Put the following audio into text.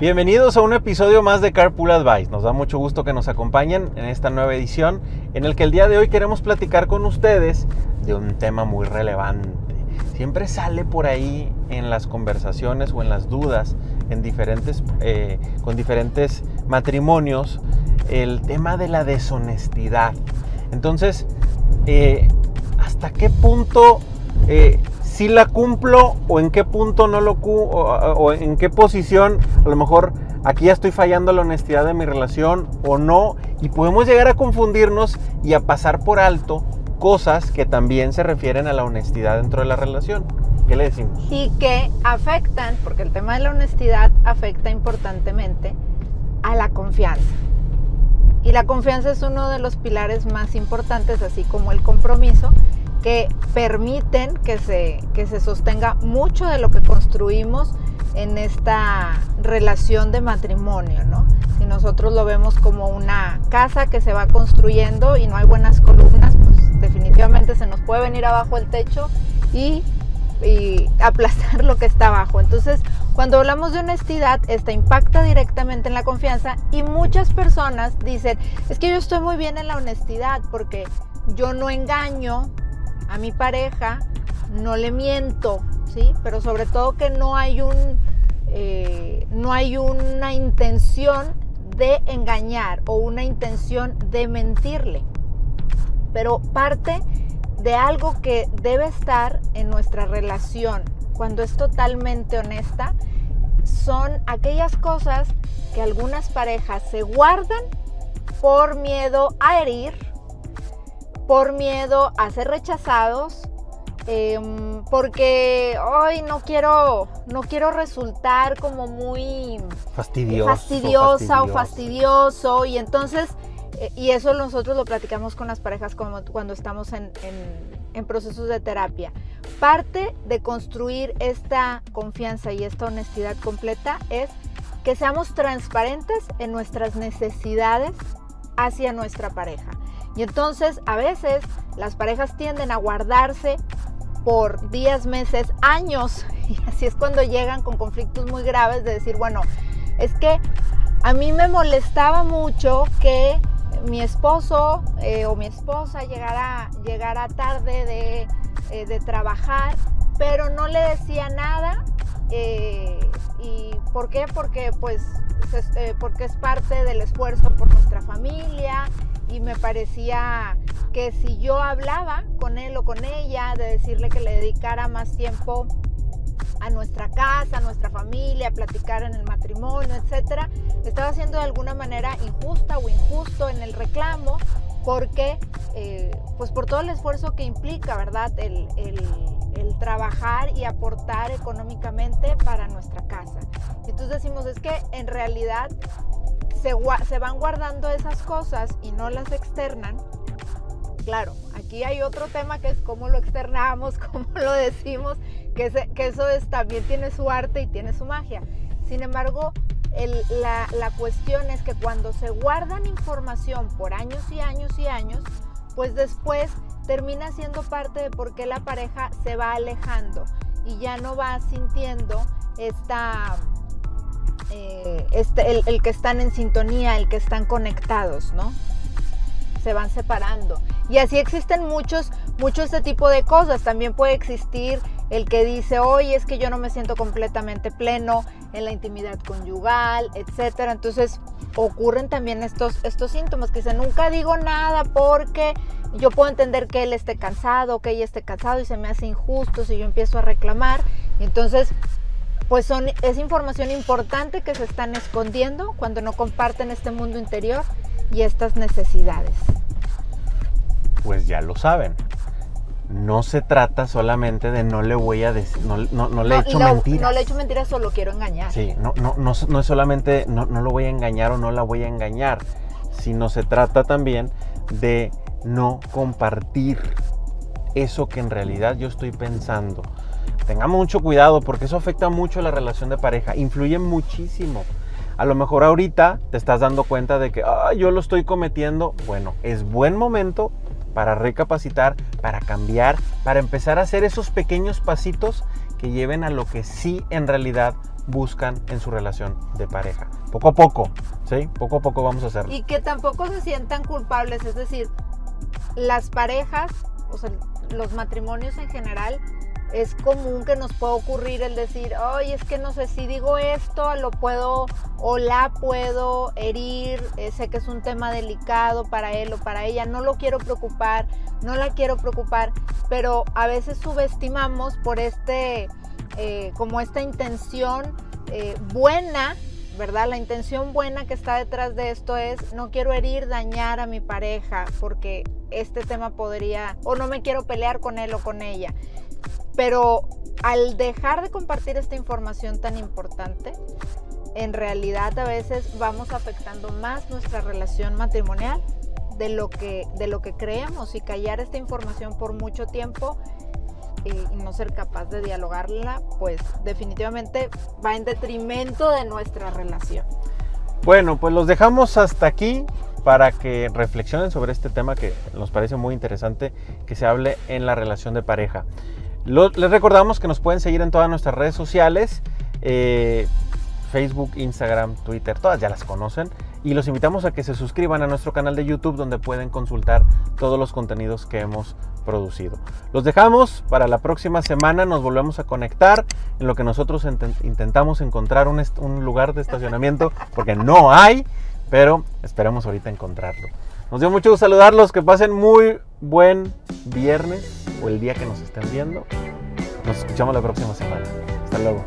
Bienvenidos a un episodio más de Carpool Advice. Nos da mucho gusto que nos acompañen en esta nueva edición en el que el día de hoy queremos platicar con ustedes de un tema muy relevante. Siempre sale por ahí en las conversaciones o en las dudas en diferentes, eh, con diferentes matrimonios el tema de la deshonestidad. Entonces, eh, ¿hasta qué punto eh, si la cumplo o en qué punto no lo cumplo o, en qué posición a lo mejor aquí ya estoy fallando la honestidad de mi relación o no y podemos llegar a confundirnos y a pasar por alto cosas que también se refieren a la honestidad dentro de la relación. ¿Qué le decimos? Y que afectan, porque el tema de la honestidad afecta importantemente a la confianza. Y la confianza es uno de los pilares más importantes, así como el compromiso, que permiten que se, que se sostenga mucho de lo que construimos en esta relación de matrimonio, ¿no? Si nosotros lo vemos como una casa que se va construyendo y no hay buenas columnas, pues definitivamente se nos puede venir abajo el techo y, y aplastar lo que está abajo. Entonces, cuando hablamos de honestidad, esta impacta directamente en la confianza y muchas personas dicen, es que yo estoy muy bien en la honestidad porque yo no engaño, a mi pareja, no le miento, ¿sí? Pero sobre todo que no hay un, eh, no hay una intención de engañar o una intención de mentirle. Pero parte de algo que debe estar en nuestra relación cuando es totalmente honesta son aquellas cosas que algunas parejas se guardan por miedo a herir, por miedo a ser rechazados, em, porque hoy no quiero, no quiero resultar como muy fastidiosa o fastidioso y entonces, eh, y eso nosotros lo platicamos con las parejas como cuando estamos en, en procesos de terapia. Parte de construir esta confianza y esta honestidad completa es que seamos transparentes en nuestras necesidades hacia nuestra pareja. Y entonces a veces las parejas tienden a guardarse por días, meses, años. Y así es cuando llegan con conflictos muy graves de decir, bueno, es que a mí me molestaba mucho que mi esposo eh, o mi esposa llegara, llegara tarde de, eh, de, trabajar, pero no le decía nada. Eh, ¿Y por qué? Porque pues porque es parte del esfuerzo por nuestra familia y me parecía que si yo hablaba con él o con ella, de decirle que le dedicara más tiempo a nuestra casa, a nuestra familia, a platicar en el matrimonio, etcétera, estaba haciendo de alguna manera injusta o injusto en el reclamo, porque, eh, pues por todo el esfuerzo que implica, ¿verdad? El, el, trabajar y aportar económicamente para nuestra casa. Entonces decimos, es que en realidad se, van guardando esas cosas y no las externan, claro, aquí hay otro tema que es cómo lo externamos, cómo lo decimos, que, eso es, también tiene su arte y tiene su magia. Sin embargo, la, la, cuestión es que cuando se guardan información por años y años y años, pues después termina siendo parte de por qué la pareja se va alejando y ya no va sintiendo esta eh, este, el, que están en sintonía, el que están conectados, ¿no? Se van separando. Y así existen muchos, muchos este tipo de cosas. También puede existir el que dice, oye, es que yo no me siento completamente pleno en la intimidad conyugal, etcétera. Entonces ocurren también estos, estos síntomas que dice, nunca digo nada porque yo puedo entender que él esté cansado, que ella esté cansado y se me hace injusto si yo empiezo a reclamar. Entonces pues son, es información importante que se están escondiendo cuando no comparten este mundo interior y estas necesidades. Pues ya lo saben. No se trata solamente de no le voy a decir, no, le he hecho mentiras. No le he hecho mentiras, solo quiero engañar. Sí, no, no, no, no es solamente no, no lo voy a engañar o no la voy a engañar, sino se trata también de no compartir eso que en realidad yo estoy pensando Tengamos mucho cuidado porque eso afecta mucho la relación de pareja, influye muchísimo. A lo mejor ahorita te estás dando cuenta de que yo lo estoy cometiendo. Bueno, es buen momento para recapacitar, para cambiar, para empezar a hacer esos pequeños pasitos que lleven a lo que sí en realidad buscan en su relación de pareja. Poco a poco, ¿sí? Poco a poco vamos a hacerlo. Y que tampoco se sientan culpables, es decir, las parejas, o sea, los matrimonios en general, es común que nos pueda ocurrir el decir, oye, es que no sé si digo esto, lo puedo o la puedo herir, eh, sé que es un tema delicado para él o para ella, no lo quiero preocupar, no la quiero preocupar, pero a veces subestimamos por este, eh, como esta intención eh, buena ¿verdad? La intención buena que está detrás de esto es no quiero herir, dañar a mi pareja porque este tema podría, o no me quiero pelear con él o con ella. Pero al dejar de compartir esta información tan importante, en realidad a veces vamos afectando más nuestra relación matrimonial de lo que, de lo que creemos y callar esta información por mucho tiempo y no ser capaz de dialogarla, pues definitivamente va en detrimento de nuestra relación. Bueno, pues los dejamos hasta aquí para que reflexionen sobre este tema que nos parece muy interesante que se hable en la relación de pareja. Les recordamos que nos pueden seguir en todas nuestras redes sociales, eh, Facebook, Instagram, Twitter, todas ya las conocen y los invitamos a que se suscriban a nuestro canal de YouTube donde pueden consultar todos los contenidos que hemos producido. Los dejamos para la próxima semana, nos volvemos a conectar en lo que nosotros intentamos encontrar un, un lugar de estacionamiento porque no hay, pero esperamos ahorita encontrarlo. Nos dio mucho gusto saludarlos, que pasen muy buen viernes o el día que nos estén viendo. Nos escuchamos la próxima semana. Hasta luego.